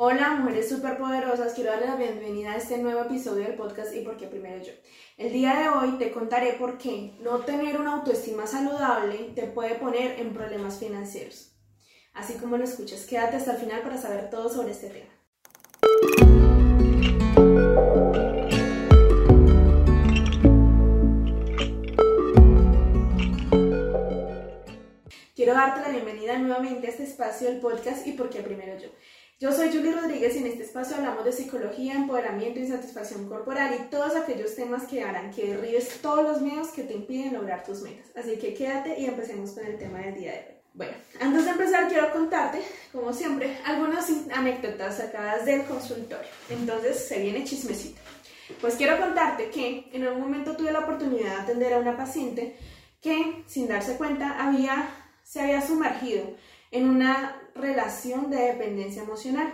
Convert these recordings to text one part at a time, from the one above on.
Hola, mujeres superpoderosas. Quiero darles la bienvenida a este nuevo episodio del podcast y por qué primero yo. El día de hoy te contaré por qué no tener una autoestima saludable te puede poner en problemas financieros. Así como lo escuchas, quédate hasta el final para saber todo sobre este tema. Quiero darte la bienvenida nuevamente a este espacio del podcast y por qué primero yo. Yo soy Julie Rodríguez y en este espacio hablamos de psicología, empoderamiento y satisfacción corporal y todos aquellos temas que harán que derribes todos los miedos que te impiden lograr tus metas. Así que quédate y empecemos con el tema del día de hoy. Bueno, antes de empezar quiero contarte, como siempre, algunas anécdotas sacadas del consultorio. Entonces se viene chismecito. Pues quiero contarte que en algún momento tuve la oportunidad de atender a una paciente que, sin darse cuenta, había, se había sumergido en una relación de dependencia emocional.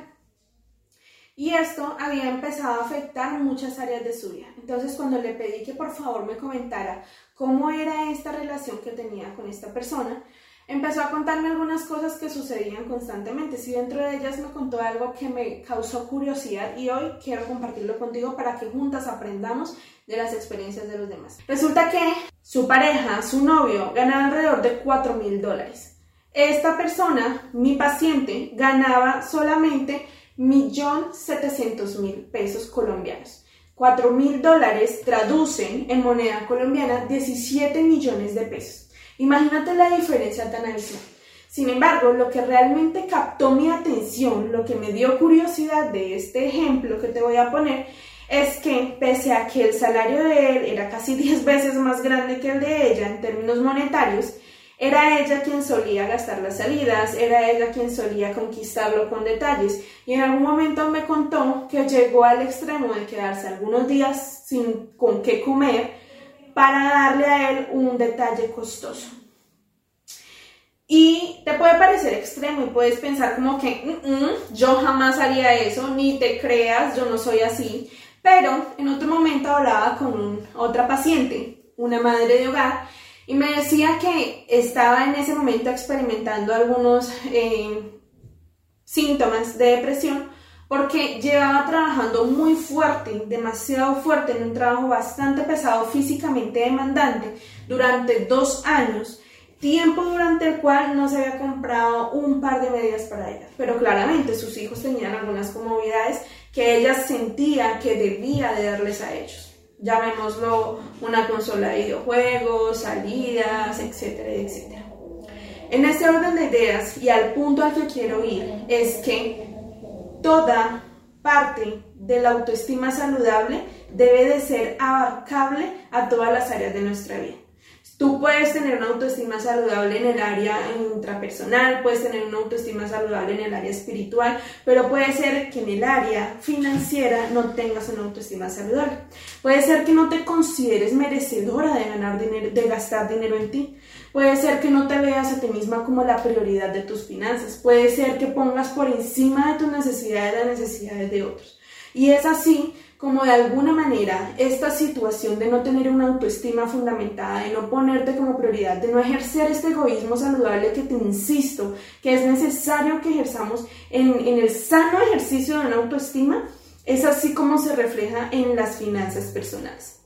Y esto había empezado a afectar muchas áreas de su vida. Entonces, cuando le pedí que por favor me comentara cómo era esta relación que tenía con esta persona, empezó a contarme algunas cosas que sucedían constantemente. Si dentro de ellas me contó algo que me causó curiosidad y hoy quiero compartirlo contigo para que juntas aprendamos de las experiencias de los demás. Resulta que su pareja, su novio, ganaba alrededor de 4 mil dólares esta persona, mi paciente, ganaba solamente 1.700.000 pesos colombianos. 4 mil dólares traducen en moneda colombiana 17 millones de pesos. Imagínate la diferencia tan abismal. Sin embargo, lo que realmente captó mi atención, lo que me dio curiosidad de este ejemplo que te voy a poner, es que pese a que el salario de él era casi 10 veces más grande que el de ella en términos monetarios, era ella quien solía gastar las salidas, era ella quien solía conquistarlo con detalles y en algún momento me contó que llegó al extremo de quedarse algunos días sin con qué comer para darle a él un detalle costoso. Y te puede parecer extremo y puedes pensar como que mm, mm, yo jamás haría eso, ni te creas, yo no soy así. Pero en otro momento hablaba con otra paciente, una madre de hogar, y me decía que estaba en ese momento experimentando algunos eh, síntomas de depresión porque llevaba trabajando muy fuerte, demasiado fuerte, en un trabajo bastante pesado, físicamente demandante, durante dos años, tiempo durante el cual no se había comprado un par de medias para ella. Pero claramente sus hijos tenían algunas comodidades que ella sentía que debía de darles a ellos llamémoslo una consola de videojuegos, salidas, etcétera, etcétera. En este orden de ideas y al punto al que quiero ir es que toda parte de la autoestima saludable debe de ser abarcable a todas las áreas de nuestra vida. Tú puedes tener una autoestima saludable en el área intrapersonal, puedes tener una autoestima saludable en el área espiritual, pero puede ser que en el área financiera no tengas una autoestima saludable. Puede ser que no te consideres merecedora de ganar dinero, de gastar dinero en ti. Puede ser que no te veas a ti misma como la prioridad de tus finanzas. Puede ser que pongas por encima de tus necesidades las necesidades de otros. Y es así como de alguna manera esta situación de no tener una autoestima fundamentada, de no ponerte como prioridad, de no ejercer este egoísmo saludable que te insisto que es necesario que ejerzamos en, el sano ejercicio de una autoestima, es así como se refleja en las finanzas personales.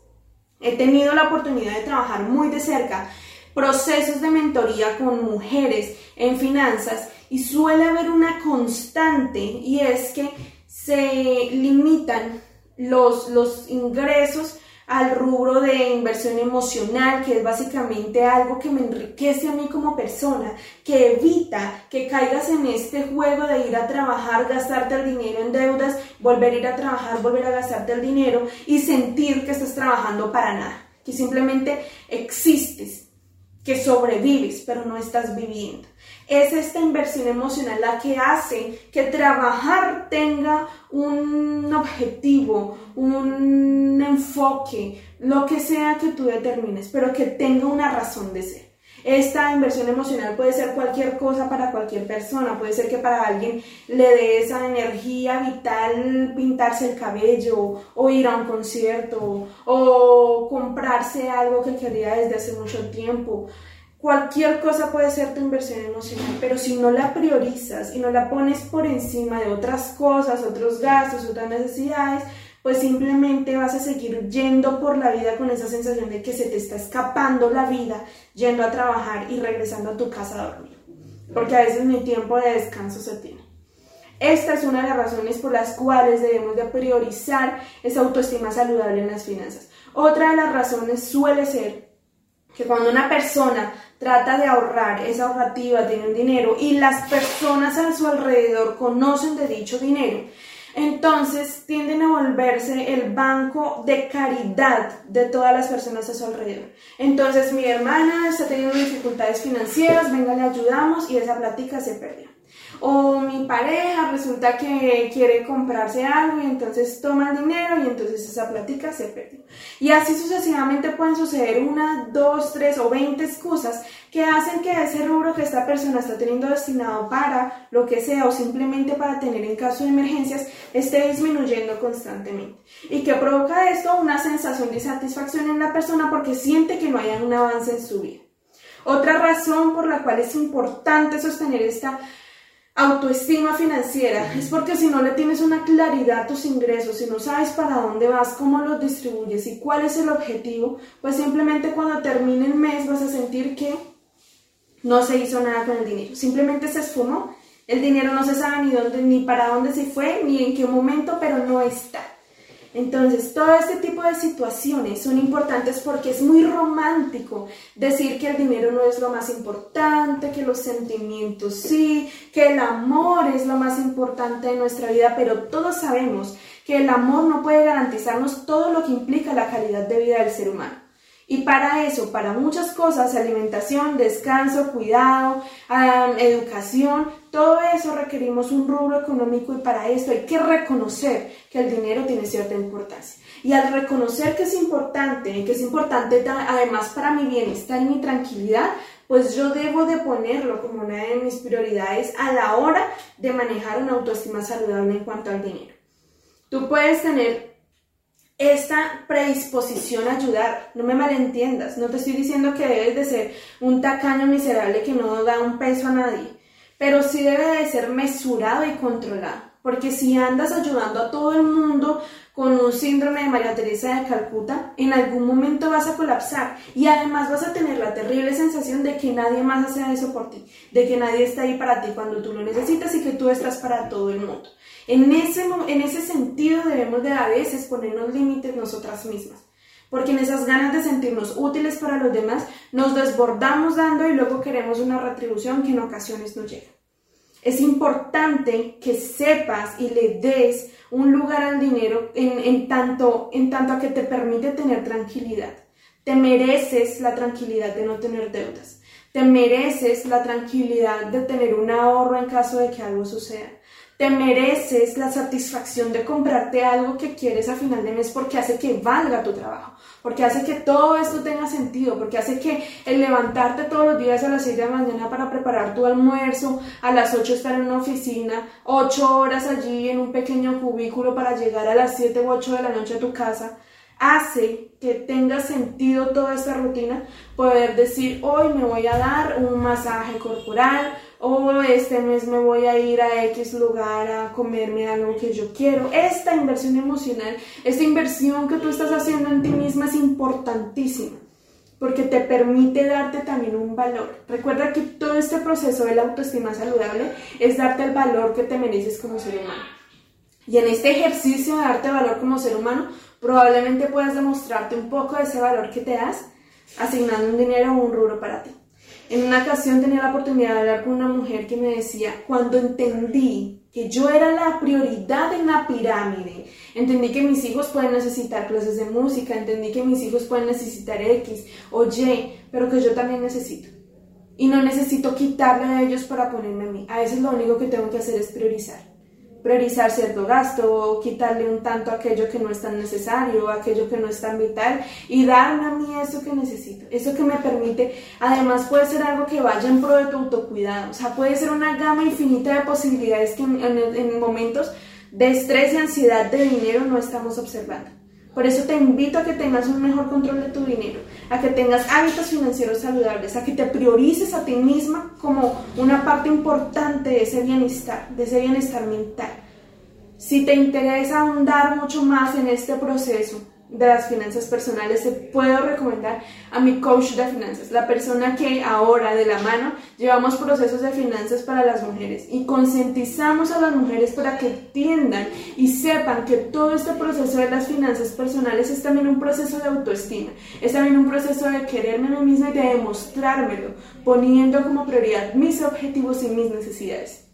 He tenido la oportunidad de trabajar muy de cerca procesos de mentoría con mujeres en finanzas y suele haber una constante y es que se limitan los, los ingresos al rubro de inversión emocional, que es básicamente algo que me enriquece a mí como persona, que evita que caigas en este juego de ir a trabajar, gastarte el dinero en deudas, volver a ir a trabajar, volver a gastarte el dinero y sentir que estás trabajando para nada, que simplemente existes que sobrevives, pero no estás viviendo. Es esta inversión emocional la que hace que trabajar tenga un objetivo, un enfoque, lo que sea que tú determines, pero que tenga una razón de ser. Esta inversión emocional puede ser cualquier cosa para cualquier persona, puede ser que para alguien le dé esa energía vital pintarse el cabello o ir a un concierto o comprarse algo que quería desde hace mucho tiempo. Cualquier cosa puede ser tu inversión emocional, pero si no la priorizas y no la pones por encima de otras cosas, otros gastos, otras necesidades, pues simplemente vas a seguir yendo por la vida con esa sensación de que se te está escapando la vida, yendo a trabajar y regresando a tu casa a dormir. Porque a veces mi tiempo de descanso se tiene. Esta es una de las razones por las cuales debemos de priorizar esa autoestima saludable en las finanzas. Otra de las razones suele ser que cuando una persona trata de ahorrar, es ahorrativa, tiene un dinero y las personas a su alrededor conocen de dicho dinero, entonces tienden a volverse el banco de caridad de todas las personas a su alrededor. Entonces mi hermana está teniendo dificultades financieras, venga, le ayudamos y esa plática se perdió. O mi pareja resulta que quiere comprarse algo y entonces toma el dinero y entonces esa plática se perdió. Y así sucesivamente pueden suceder una, dos, tres o veinte excusas que hacen que ese rubro que esta persona está teniendo destinado para lo que sea o simplemente para tener en caso de emergencias esté disminuyendo constantemente. Y que provoca esto una sensación de insatisfacción en la persona porque siente que no hay un avance en su vida. Otra razón por la cual es importante sostener esta autoestima financiera es porque si no le tienes una claridad a tus ingresos, si no sabes para dónde vas, cómo los distribuyes y cuál es el objetivo, pues simplemente cuando termine el mes vas a sentir que no se hizo nada con el dinero, simplemente se esfumó. El dinero no se sabe ni dónde, ni para dónde se fue, ni en qué momento, pero no está. Entonces, todo este tipo de situaciones son importantes porque es muy romántico decir que el dinero no es lo más importante, que los sentimientos sí, que el amor es lo más importante de nuestra vida, pero todos sabemos que el amor no puede garantizarnos todo lo que implica la calidad de vida del ser humano. Y para eso, para muchas cosas, alimentación, descanso, cuidado, educación, todo eso requerimos un rubro económico y para esto hay que reconocer que el dinero tiene cierta importancia. Y al reconocer que es importante, que es importante además para mi bienestar y mi tranquilidad, pues yo debo de ponerlo como una de mis prioridades a la hora de manejar una autoestima saludable en cuanto al dinero. Tú puedes tener esta predisposición a ayudar. No me malentiendas, no te estoy diciendo que debes de ser un tacaño miserable que no da un peso a nadie, pero sí debe de ser mesurado y controlado. Porque si andas ayudando a todo el mundo con un síndrome de María Teresa de Calcuta, en algún momento vas a colapsar y además vas a tener la terrible sensación de que nadie más hace eso por ti, de que nadie está ahí para ti cuando tú lo necesitas y que tú estás para todo el mundo. En ese, en ese sentido debemos de a veces ponernos límites nosotras mismas, porque en esas ganas de sentirnos útiles para los demás nos desbordamos dando y luego queremos una retribución que en ocasiones no llega. Es importante que sepas y le des un lugar al dinero en, tanto, en tanto a que te permite tener tranquilidad. Te mereces la tranquilidad de no tener deudas. Te mereces la tranquilidad de tener un ahorro en caso de que algo suceda. Te mereces la satisfacción de comprarte algo que quieres a final de mes porque hace que valga tu trabajo, porque hace que todo esto tenga sentido, porque hace que el levantarte todos los días a las 6 de la mañana para preparar tu almuerzo, a las 8 estar en una oficina, 8 horas allí en un pequeño cubículo para llegar a las 7 u 8 de la noche a tu casa, hace que tenga sentido toda esta rutina, poder decir hoy me voy a dar un masaje corporal, o este mes me voy a ir a X lugar a comerme algo que yo quiero. Esta inversión emocional, esta inversión que tú estás haciendo en ti misma es importantísima porque te permite darte también un valor. Recuerda que todo este proceso de la autoestima saludable es darte el valor que te mereces como ser humano. Y en este ejercicio de darte valor como ser humano, probablemente puedas demostrarte un poco de ese valor que te das asignando un dinero o un rubro para ti. En una ocasión tenía la oportunidad de hablar con una mujer que me decía, cuando entendí que yo era la prioridad en la pirámide, entendí que mis hijos pueden necesitar clases de música, entendí que mis hijos pueden necesitar X o Y, pero que yo también necesito. Y no necesito quitarle a ellos para ponerme a mí. A veces lo único que tengo que hacer es priorizar priorizar cierto gasto, quitarle un tanto aquello que no es tan necesario, aquello que no es tan vital y darme a mí eso que necesito, eso que me permite, además puede ser algo que vaya en pro de tu autocuidado, o sea, puede ser una gama infinita de posibilidades que en, en momentos de estrés y ansiedad de dinero no estamos observando. Por eso te invito a que tengas un mejor control de tu dinero, a que tengas hábitos financieros saludables, a que te priorices a ti misma como una parte importante de ese bienestar, de ese bienestar mental. Si te interesa ahondar mucho más en este proceso, de las finanzas personales, te puedo recomendar a mi coach de finanzas, la persona que ahora de la mano llevamos procesos de finanzas para las mujeres y concientizamos a las mujeres para que entiendan y sepan que todo este proceso de las finanzas personales es también un proceso de autoestima, es también un proceso de quererme a mí misma y de demostrármelo, poniendo como prioridad mis objetivos y mis necesidades.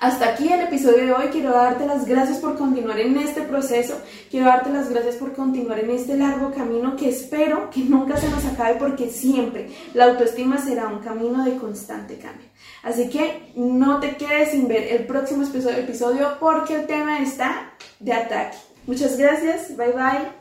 Hasta aquí el episodio de hoy. Quiero darte las gracias por continuar en este proceso. Quiero darte las gracias por continuar en este largo camino que espero que nunca se nos acabe porque siempre la autoestima será un camino de constante cambio. Así que no te quedes sin ver el próximo episodio porque el tema está de ataque. Muchas gracias. Bye bye.